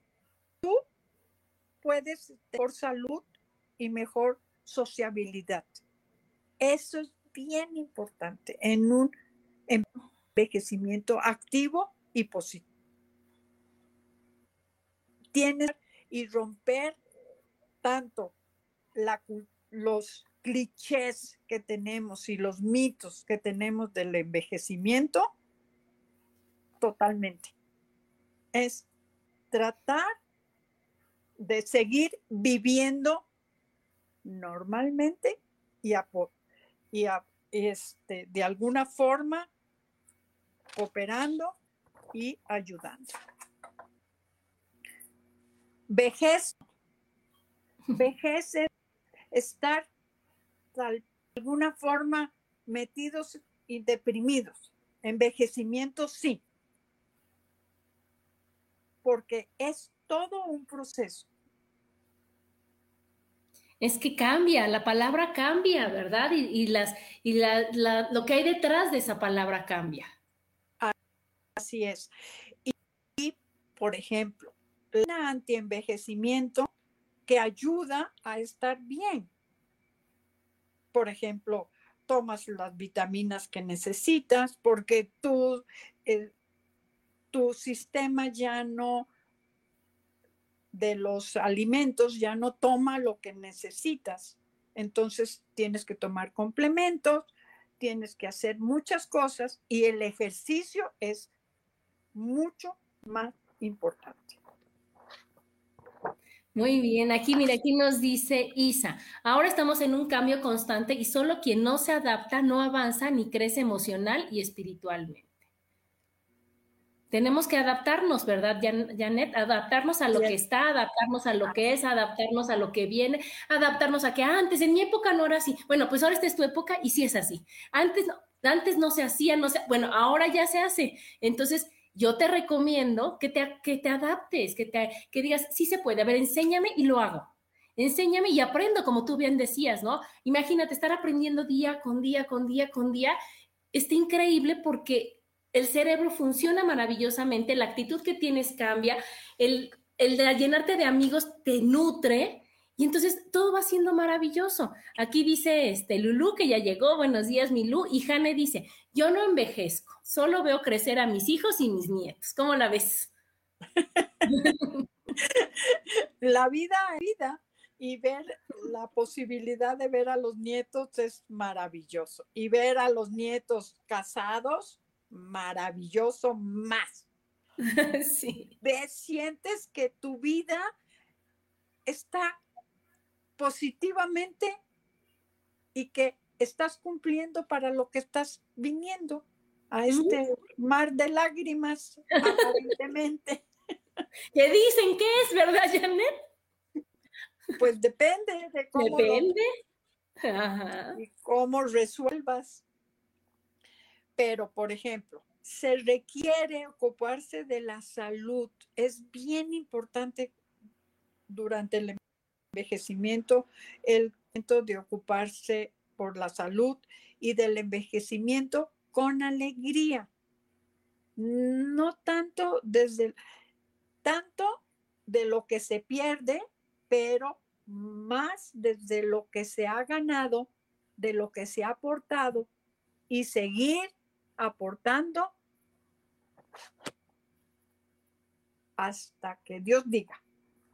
Speaker 2: tú puedes tener salud y mejor sociabilidad. Eso es bien importante en un envejecimiento activo y positivo. Tienes y romper tanto los clichés que tenemos y los mitos que tenemos del envejecimiento totalmente. Es tratar de seguir viviendo normalmente y, y este, de alguna forma cooperando y ayudando. Vejez. Vejez es estar de alguna forma metidos y deprimidos. Envejecimiento sí. Porque es todo un proceso.
Speaker 1: Es que cambia, la palabra cambia, ¿verdad? Y, las, y lo que hay detrás de esa palabra cambia.
Speaker 2: Así es. Y, por ejemplo, el antienvejecimiento que ayuda a estar bien. Por ejemplo, tomas las vitaminas que necesitas porque tú, tu sistema ya no de los alimentos ya no toma lo que necesitas. Entonces tienes que tomar complementos, tienes que hacer muchas cosas y el ejercicio es mucho más importante.
Speaker 1: Muy bien, aquí mira, aquí nos dice Isa, ahora estamos en un cambio constante y solo quien no se adapta no avanza ni crece emocional y espiritualmente. Tenemos que adaptarnos, ¿verdad, Janet? Adaptarnos a lo que está, adaptarnos a lo que es, adaptarnos a lo que viene, adaptarnos a que antes, en mi época no era así. Bueno, pues ahora esta es tu época y sí es así. Antes no, antes no se hacía, no se, bueno, ahora ya se hace. Entonces, yo te recomiendo que te, que te adaptes, que, te, que digas, sí se puede, a ver, enséñame y lo hago. Enséñame y aprendo, como tú bien decías, ¿no? Imagínate estar aprendiendo día con día, con día, con día. Está increíble porque el cerebro funciona maravillosamente, la actitud que tienes cambia, el, el de llenarte de amigos te nutre y entonces todo va siendo maravilloso. Aquí dice este Lulu que ya llegó, buenos días Milú, y Jane dice, yo no envejezco, solo veo crecer a mis hijos y mis nietos. ¿Cómo la ves?
Speaker 2: la vida, vida y ver la posibilidad de ver a los nietos es maravilloso. Y ver a los nietos casados maravilloso más.
Speaker 1: sí.
Speaker 2: Ves, sientes que tu vida está positivamente y que estás cumpliendo para lo que estás viniendo a este mar de lágrimas, aparentemente.
Speaker 1: ¿Qué dicen que es, verdad, Janet?
Speaker 2: Pues depende de cómo,
Speaker 1: Depende.
Speaker 2: y cómo resuelvas. Pero, por ejemplo, se requiere ocuparse de la salud. Es bien importante durante el envejecimiento el momento de ocuparse por la salud y del envejecimiento con alegría. No tanto desde tanto de lo que se pierde, pero más desde lo que se ha ganado, de lo que se ha aportado y seguir aportando hasta que Dios diga.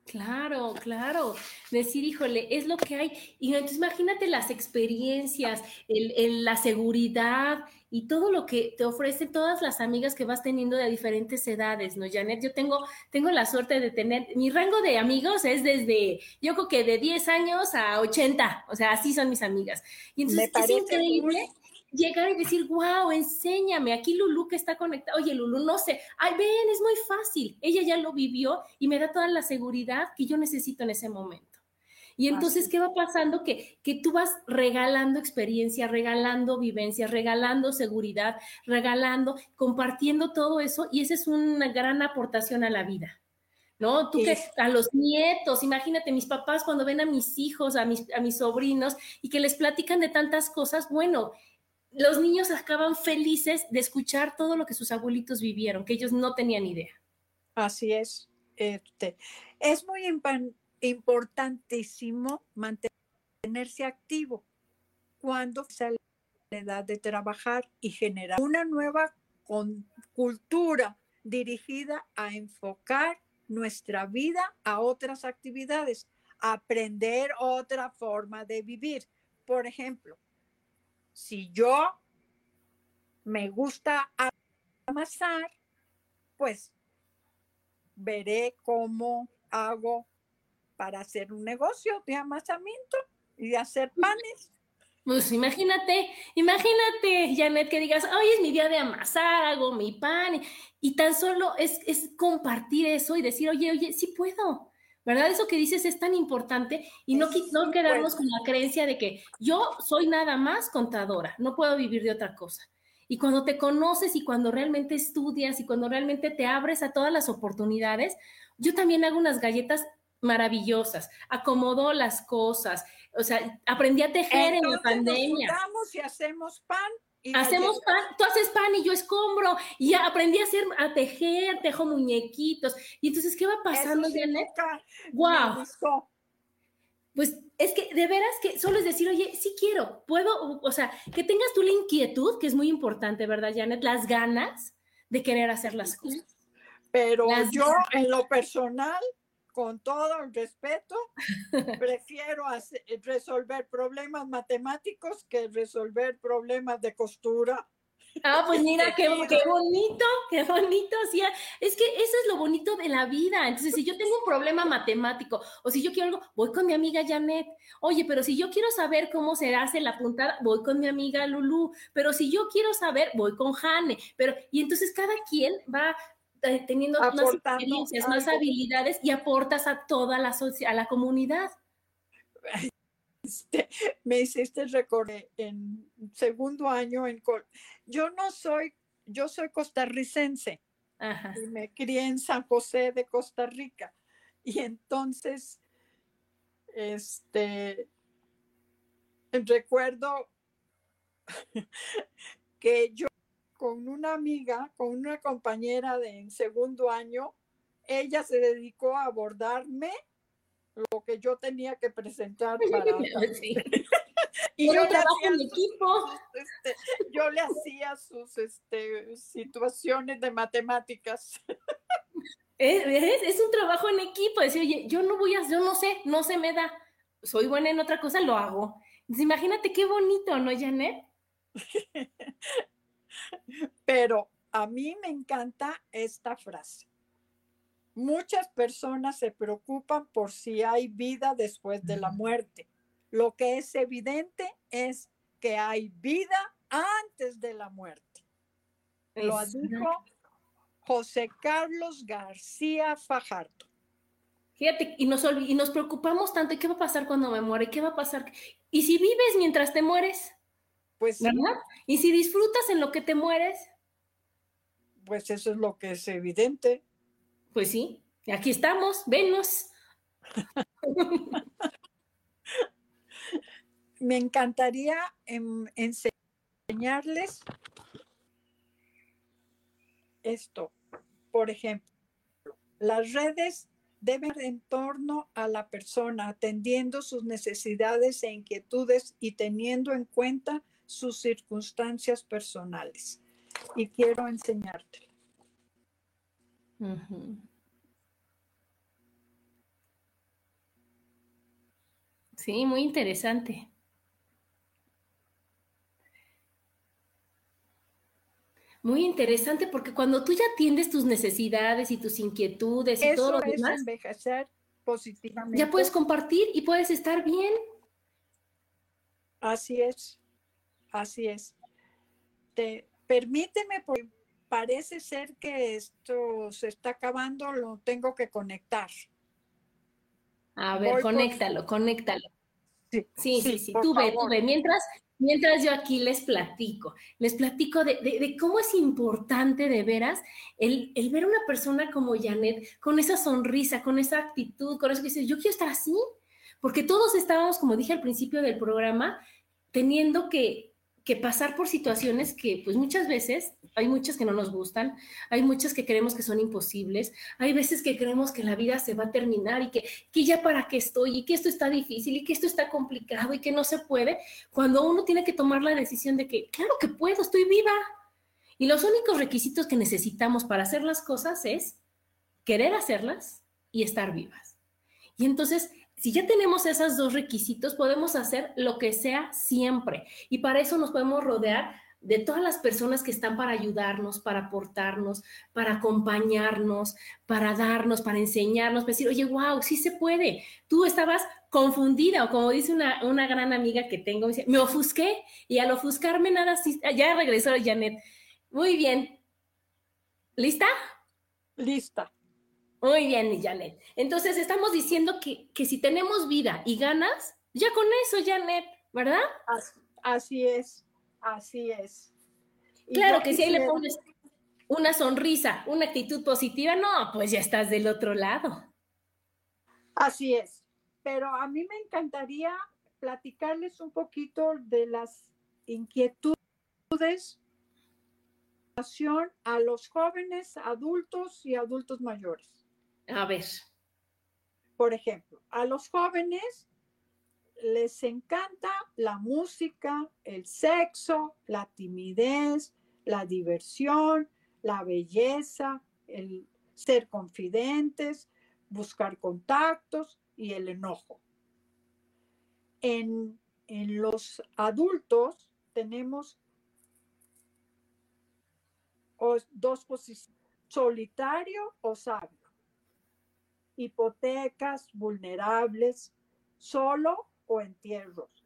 Speaker 1: Claro, claro. Decir, híjole, es lo que hay. Y entonces imagínate las experiencias, el, el, la seguridad y todo lo que te ofrecen todas las amigas que vas teniendo de diferentes edades, ¿no, Janet? Yo tengo, tengo la suerte de tener, mi rango de amigos es desde, yo creo que de 10 años a 80, o sea, así son mis amigas. Y entonces es increíble. Muy llegar y decir, wow, enséñame, aquí Lulu que está conectada, oye Lulu, no sé, ay, ven, es muy fácil, ella ya lo vivió y me da toda la seguridad que yo necesito en ese momento. Y entonces. ¿qué va pasando? Que, que tú vas regalando experiencia, regalando vivencias, regalando seguridad, regalando, compartiendo todo eso, y esa es una gran aportación a la vida. ¿no? Tú que a los nietos, imagínate, mis papás cuando ven a mis hijos, a mis, a mis sobrinos y que les platican de tantas cosas, bueno, los niños acaban felices de escuchar todo lo que sus abuelitos vivieron, que ellos no tenían idea.
Speaker 2: Así es. Este, es muy importantísimo mantenerse activo cuando se la edad de trabajar y generar una nueva cultura dirigida a enfocar nuestra vida a otras actividades, aprender otra forma de vivir. Por ejemplo, si yo me gusta amasar, pues veré cómo hago para hacer un negocio de amasamiento y hacer panes.
Speaker 1: Pues imagínate, imagínate, Janet, que digas, hoy es mi día de amasar, hago mi pan, y tan solo es, es compartir eso y decir, oye, oye, sí puedo, ¿verdad? Eso que dices es tan importante y no, no quedarnos con la creencia de que yo soy nada más contadora, no puedo vivir de otra cosa. Y cuando te conoces y cuando realmente estudias y cuando realmente te abres a todas las oportunidades, yo también hago unas galletas maravillosas, acomodo las cosas, o sea, aprendí a tejer
Speaker 2: Entonces
Speaker 1: en la pandemia.
Speaker 2: Nos y hacemos pan. Y
Speaker 1: Hacemos pan, tú haces pan y yo escombro, y aprendí a hacer, a tejer, tejo muñequitos. Y entonces, ¿qué va pasando,
Speaker 2: sí
Speaker 1: Janet?
Speaker 2: ¡Wow!
Speaker 1: Pues es que de veras que solo es decir, oye, sí quiero, puedo, o sea, que tengas tú la inquietud, que es muy importante, ¿verdad, Janet? Las ganas de querer hacer las cosas.
Speaker 2: Pero
Speaker 1: Las
Speaker 2: yo, en lo personal, con todo el respeto, prefiero hacer, resolver problemas matemáticos que resolver problemas de costura.
Speaker 1: Ah, pues mira, qué, qué, bonito, qué bonito. Sí, es que eso es lo bonito de la vida. Entonces, si yo tengo un problema matemático o si yo quiero algo, voy con mi amiga Janet. Oye, pero si yo quiero saber cómo se hace la puntada, voy con mi amiga Lulu. Pero si yo quiero saber, voy con Jane. Pero, y entonces cada quien va teniendo más experiencias, algo. más habilidades y aportas a toda la, a la comunidad.
Speaker 2: Este, me hiciste recordar en segundo año en yo no soy yo soy costarricense
Speaker 1: Ajá.
Speaker 2: y me crié en San José de Costa Rica y entonces este recuerdo que yo con una amiga, con una compañera de en segundo año, ella se dedicó a abordarme lo que yo tenía que presentar para
Speaker 1: sí.
Speaker 2: y yo le,
Speaker 1: hacía en equipo.
Speaker 2: Sus, este, yo le hacía sus este, situaciones de matemáticas.
Speaker 1: Es, es, es, un trabajo en equipo, decir, oye, yo no voy a, yo no sé, no se me da, soy buena en otra cosa, lo hago. Entonces, imagínate qué bonito, ¿no, Janet?
Speaker 2: Pero a mí me encanta esta frase. Muchas personas se preocupan por si hay vida después de la muerte. Lo que es evidente es que hay vida antes de la muerte. Lo dijo José Carlos García Fajardo.
Speaker 1: Fíjate, y nos, y nos preocupamos tanto, ¿qué va a pasar cuando me muere? ¿Qué va a pasar? ¿Y si vives mientras te mueres?
Speaker 2: Pues
Speaker 1: ¿verdad? ¿Y si disfrutas en lo que te mueres?
Speaker 2: Pues eso es lo que es evidente.
Speaker 1: Pues sí, aquí estamos, venos.
Speaker 2: Me encantaría enseñarles esto. Por ejemplo, las redes deben ir en torno a la persona, atendiendo sus necesidades e inquietudes y teniendo en cuenta sus circunstancias personales. Y quiero enseñarte.
Speaker 1: Sí, muy interesante. Muy interesante porque cuando tú ya atiendes tus necesidades y tus inquietudes y todo lo demás,
Speaker 2: envejecer positivamente.
Speaker 1: Ya puedes compartir y puedes estar bien.
Speaker 2: Así es, así es. Te, permíteme, porque parece ser que esto se está acabando, lo tengo que conectar.
Speaker 1: A ver, conéctalo, conéctalo. Sí, sí, sí, sí. tú ve, tú ve. Mientras, Mientras yo aquí les platico, les platico de, cómo es importante de veras el, el, ver a una persona como Janet con esa sonrisa, con esa actitud, con eso que dice, yo quiero estar así, porque todos estábamos, como dije al principio del programa, teniendo que, que pasar por situaciones que pues muchas veces hay muchas que no nos gustan, hay muchas que creemos que son imposibles, hay veces que creemos que la vida se va a terminar y que, que ya para qué estoy y que esto está difícil y que esto está complicado y que no se puede, cuando uno tiene que tomar la decisión de que, claro que puedo, estoy viva. Y los únicos requisitos que necesitamos para hacer las cosas es querer hacerlas y estar vivas. Y entonces si ya tenemos esos dos requisitos, podemos hacer lo que sea siempre. Y para eso nos podemos rodear de todas las personas que están para ayudarnos, para aportarnos, para acompañarnos, para darnos, para enseñarnos, para decir, oye, wow, sí se puede. Tú estabas confundida, o como dice una, una gran amiga que tengo, me ofusqué y al ofuscarme nada, ya regresó Janet. Muy bien. ¿Lista?
Speaker 2: Lista.
Speaker 1: Muy bien, Janet. Entonces estamos diciendo que, que si tenemos vida y ganas, ya con eso, Janet, ¿verdad?
Speaker 2: Así, es, así es.
Speaker 1: claro que si ahí le pones una sonrisa, una actitud positiva, no, pues ya estás del otro lado.
Speaker 2: Así es. Pero a mí me encantaría platicarles un poquito de las inquietudes a los jóvenes, adultos y adultos mayores.
Speaker 1: A ver.
Speaker 2: Por ejemplo, a los jóvenes les encanta la música, el sexo, la timidez, la diversión, la belleza, el ser confidentes, buscar contactos y el enojo. En, en los adultos tenemos dos posiciones, solitario o sabio hipotecas vulnerables, solo o entierros,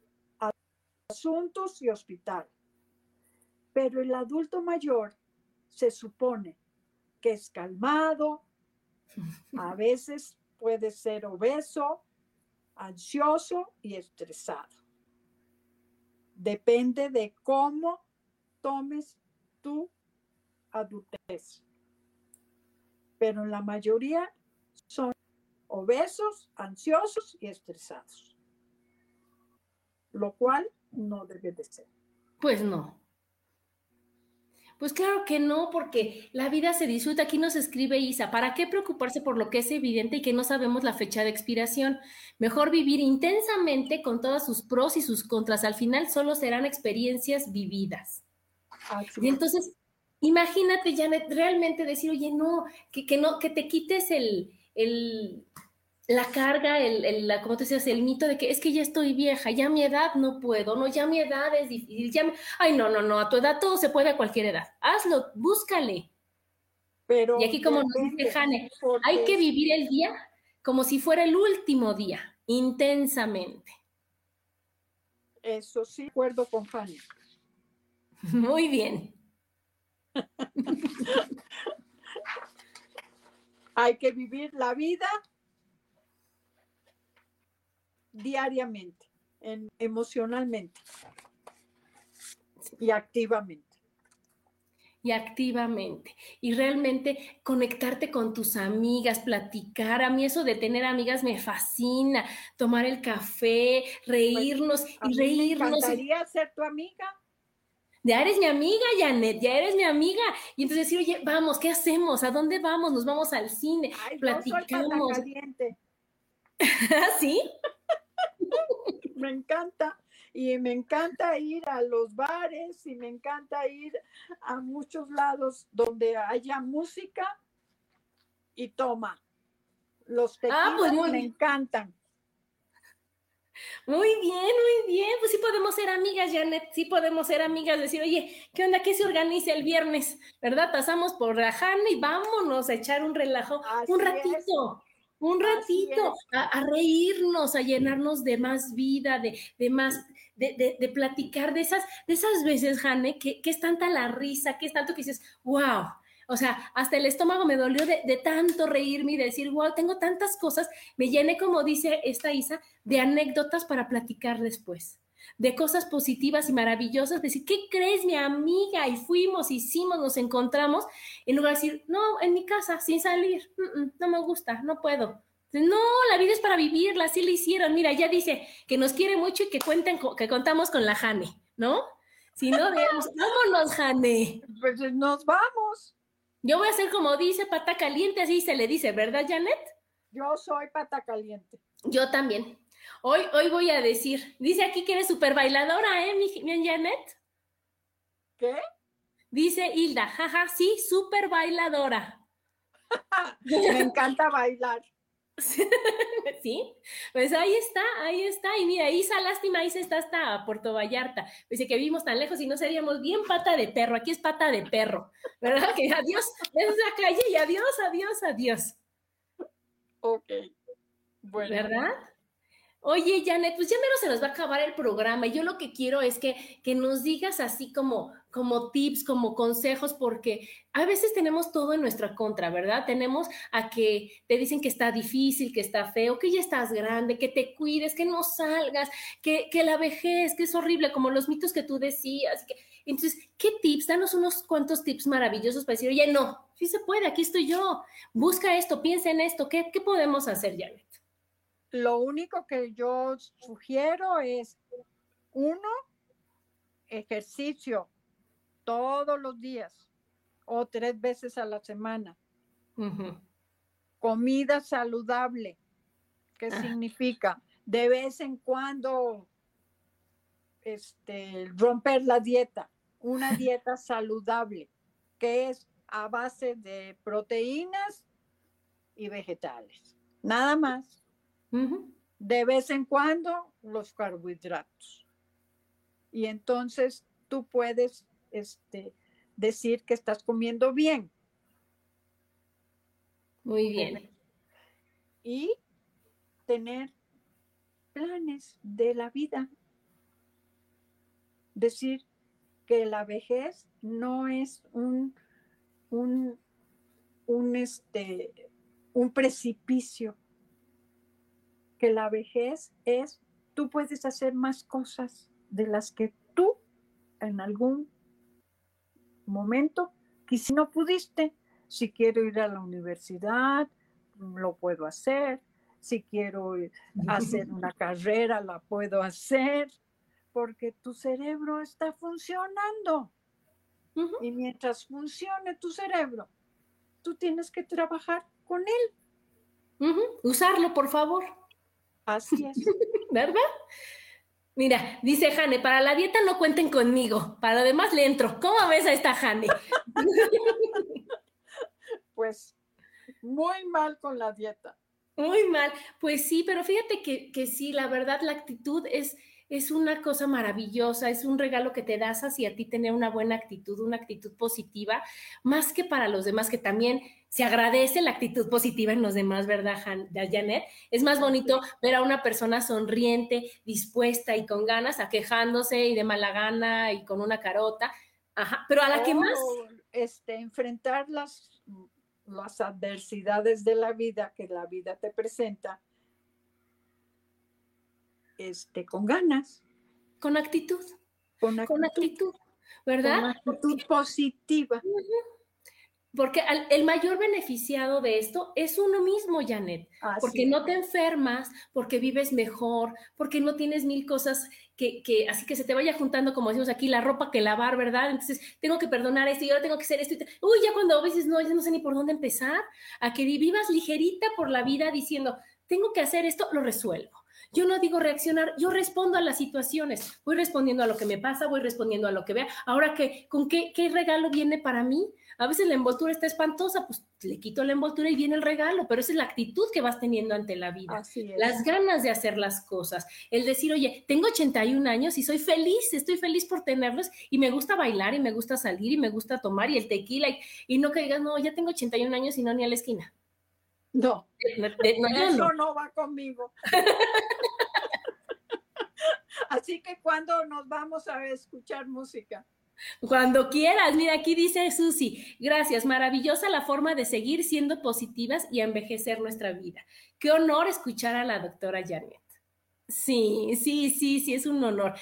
Speaker 2: asuntos y hospital. Pero el adulto mayor se supone que es calmado, a veces puede ser obeso, ansioso y estresado. Depende de cómo tomes tu adultez. Pero la mayoría obesos, ansiosos y estresados, lo cual no debe de ser.
Speaker 1: Pues no. Pues claro que no, porque la vida se disfruta. Aquí nos escribe Isa, ¿para qué preocuparse por lo que es evidente y que no sabemos la fecha de expiración? Mejor vivir intensamente con todos sus pros y sus contras. Al final solo serán experiencias vividas. y entonces, imagínate, Janet, realmente decir, oye, no, que, que no, que te quites el, el, la carga, el, la, como te decías, el mito de que es que ya estoy vieja, ya mi edad no puedo, no, ya mi edad es difícil, ya ay, no, no, no, a tu edad todo se puede a cualquier edad. Hazlo, búscale. Pero y aquí como nos dice Jane, hay que vivir el día como si fuera el último día, intensamente.
Speaker 2: Eso sí, acuerdo con Fanny.
Speaker 1: Muy bien.
Speaker 2: Hay que vivir la vida diariamente, emocionalmente y activamente.
Speaker 1: Y activamente. Y realmente conectarte con tus amigas, platicar. A mí eso de tener amigas me fascina. Tomar el café, reírnos
Speaker 2: pues,
Speaker 1: y reírnos. Me
Speaker 2: encantaría ser tu amiga
Speaker 1: ya eres mi amiga, Janet, ya eres mi amiga. Y entonces decir, oye, vamos, ¿qué hacemos? ¿A dónde vamos? Nos vamos al cine, platicamos. ¿Ah, ¿Sí?
Speaker 2: me encanta. Y me encanta ir a los bares y me encanta ir a muchos lados donde haya música y toma. Los ah, pues tequilas me encantan.
Speaker 1: Muy bien, muy bien. Pues sí podemos ser amigas, Janet. Sí podemos ser amigas. Decir, oye, ¿qué onda? ¿Qué se organiza el viernes? ¿Verdad? Pasamos por la y vámonos a echar un relajo. un ratito. Un ratito a, reírnos, a llenarnos de más vida, de, de más, de, de, platicar de esas, de esas veces, Jane, que, que es tanta la risa, que es tanto que dices, wow, o sea, hasta el estómago me dolió de, tanto reírme y decir, wow, tengo tantas cosas. Me llené, como dice esta Isa, de anécdotas para platicar después, de cosas positivas y maravillosas. Decir, ¿qué crees, mi amiga? Y fuimos, hicimos, nos encontramos. En lugar de decir, no, en mi casa, sin salir, no me gusta, no puedo. No, la vida es para vivirla, así le hicieron. Mira, ya dice que nos quiere mucho y que cuenten, que contamos con la Jane, ¿no? Si no, veamos, vámonos, Jane.
Speaker 2: Pues nos vamos.
Speaker 1: Yo voy a hacer como dice pata caliente, así se le dice, ¿verdad, Janet?
Speaker 2: Yo soy pata caliente.
Speaker 1: Yo también. Hoy, hoy voy a decir, dice aquí que eres súper bailadora, ¿eh, mi, Janet?
Speaker 2: ¿Qué?
Speaker 1: Dice Hilda, jaja, sí, súper bailadora.
Speaker 2: Me encanta bailar.
Speaker 1: sí, pues ahí está, ahí está. Y mira, Isa, lástima, Isa está hasta Puerto Vallarta. Dice que vivimos tan lejos y no seríamos bien pata de perro. Aquí es pata de perro, ¿verdad? Que adiós, es la calle y adiós, adiós, adiós.
Speaker 2: Ok. Bueno.
Speaker 1: ¿Verdad? Oye, Janet, pues ya menos se nos va a acabar el programa. Yo lo que quiero es que, que nos digas así como, como tips, como consejos, porque a veces tenemos todo en nuestra contra, ¿verdad? Tenemos a que te dicen que está difícil, que está feo, que ya estás grande, que te cuides, que no salgas, que, que la vejez, que es horrible, como los mitos que tú decías. Que... Entonces, ¿qué tips? Danos unos cuantos tips maravillosos para decir, oye, no, sí se puede, aquí estoy yo. Busca esto, piensa en esto, ¿qué, qué podemos hacer, Janet?
Speaker 2: Lo único que yo sugiero es, uno, ejercicio todos los días o tres veces a la semana. Comida saludable. ¿Qué ah. significa? De vez en cuando este, romper la dieta. Una dieta saludable, que es a base de proteínas y vegetales. Nada más. De vez en cuando los carbohidratos. Y entonces tú puedes este, decir que estás comiendo bien.
Speaker 1: Muy bien.
Speaker 2: Y tener planes de la vida. Decir que la vejez no es un, un, un, este, un precipicio, que la vejez es, tú puedes hacer más cosas de las que tú en algún momento si no pudiste. Si quiero ir a la universidad, lo puedo hacer. Si quiero hacer una carrera, la puedo hacer, porque tu cerebro está funcionando. Y mientras funcione tu cerebro, tú tienes que trabajar con él.
Speaker 1: Usarlo, por favor.
Speaker 2: Así es.
Speaker 1: ¿Verdad? Mira, dice Jane, para la dieta no cuenten conmigo, para lo demás le entro. ¿Cómo ves a esta Jane?
Speaker 2: Pues muy mal con la dieta.
Speaker 1: Muy mal. Pues sí, pero fíjate que, que sí, la verdad, la actitud es, es una cosa maravillosa, es un regalo que te das hacia ti tener una buena actitud, una actitud positiva, más que para los demás, que también se agradece la actitud positiva en los demás, ¿verdad, Janet? Es más bonito ver a una persona sonriente, dispuesta y con ganas, a quejándose y de mala gana y con una carota. Ajá, pero a la que más...
Speaker 2: Este, enfrentar las, las adversidades de la vida que la vida te presenta este, con ganas.
Speaker 1: Con actitud.
Speaker 2: Con actitud.
Speaker 1: ¿verdad?
Speaker 2: Con actitud positiva.
Speaker 1: Porque el mayor beneficiado de esto es uno mismo, Janet. porque no te enfermas, porque vives mejor, porque no tienes mil cosas que, que, así que se te vaya juntando, como decimos aquí, la ropa que lavar, ¿verdad? Entonces, tengo que perdonar esto y ahora tengo que hacer esto. Uy, ya cuando a veces no, ya no sé ni por dónde empezar, a que vivas ligerita por la vida diciendo, tengo que hacer esto, lo resuelvo yo no digo reaccionar, yo respondo a las situaciones, voy respondiendo a lo que me pasa, voy respondiendo a lo que vea. Ahora, ¿qué, ¿con qué, qué regalo viene para mí? A veces la envoltura está espantosa, pues le quito la envoltura y viene el regalo, pero esa es la actitud que vas teniendo ante la vida. Las ganas de hacer las cosas. El decir, oye, tengo 81 años y soy feliz, estoy feliz por tenerlos y me gusta bailar y me gusta salir y me gusta tomar y el tequila y, y no que digas, no, ya tengo 81 años y no ni a la esquina.
Speaker 2: No, eso no. va conmigo. Así que cuando nos vamos a escuchar música.
Speaker 1: Cuando quieras, mira, aquí dice Susi, gracias, maravillosa la forma de seguir siendo positivas y envejecer nuestra vida. Qué honor escuchar a la doctora Janet. Sí, sí, sí, sí, es un honor.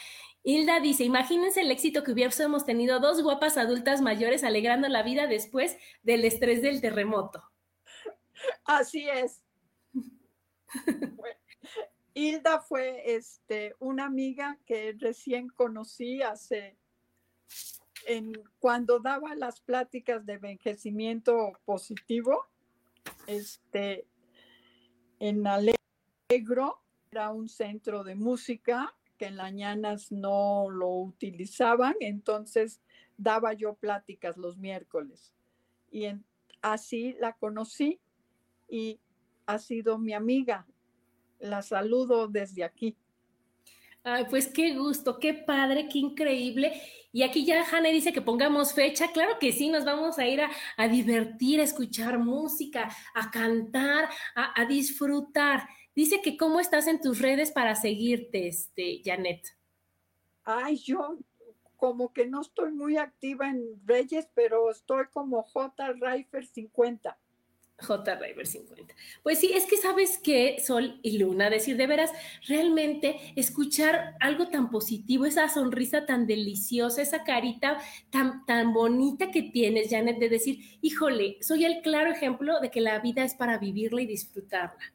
Speaker 1: Hilda dice, imagínense el éxito que hubiésemos tenido dos guapas adultas mayores alegrando la vida después del estrés del terremoto.
Speaker 2: Así es. Hilda fue este, una amiga que recién conocí hace, en, cuando daba las pláticas de envejecimiento positivo, este, en Alegro, era un centro de música que en las mañanas no lo utilizaban, entonces daba yo pláticas los miércoles. Y así la conocí y ha sido mi amiga. La saludo desde aquí.
Speaker 1: Ay, pues qué gusto, qué padre, qué increíble. Y aquí ya Hanna dice que pongamos fecha. Claro que sí, nos vamos a ir a, divertir, a escuchar música, a cantar, a, disfrutar. Dice que cómo estás en tus redes para seguirte, este, Janet.
Speaker 2: Ay, yo como que no estoy muy activa en Reyes, pero estoy como J. Rifer 50.
Speaker 1: J. River 50. Pues sí, es que sabes que Sol y Luna, decir de veras, realmente escuchar algo tan positivo, esa sonrisa tan deliciosa, esa carita tan, tan bonita que tienes, Janet, de decir, híjole, soy el claro ejemplo de que la vida es para vivirla y disfrutarla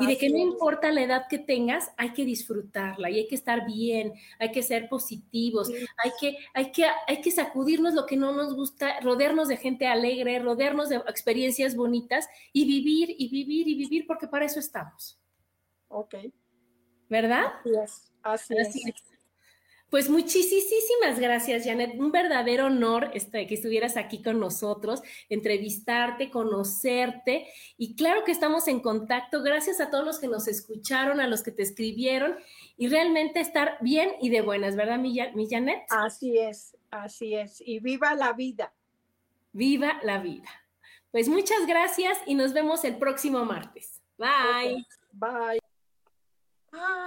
Speaker 1: y de que no importa la edad que tengas, hay que disfrutarla y hay que estar bien, hay que ser positivos, hay, que, hay, que, hay que sacudirnos lo que no nos gusta, rodearnos de gente alegre, rodearnos de experiencias bonitas y vivir y vivir y vivir porque para eso estamos.
Speaker 2: Ok.
Speaker 1: ¿Verdad?
Speaker 2: Así es. Así, es.
Speaker 1: Pues muchísimas gracias, Janet. Un verdadero honor este, que estuvieras aquí con nosotros, entrevistarte, conocerte. Y claro que estamos en contacto. Gracias a todos los que nos escucharon, a los que te escribieron y realmente estar bien y de buenas, ¿verdad, mi, mi Janet?
Speaker 2: Así es, así es. Y viva la vida.
Speaker 1: Viva la vida. Pues muchas gracias y nos vemos el próximo martes. Bye.
Speaker 2: Bye. Bye.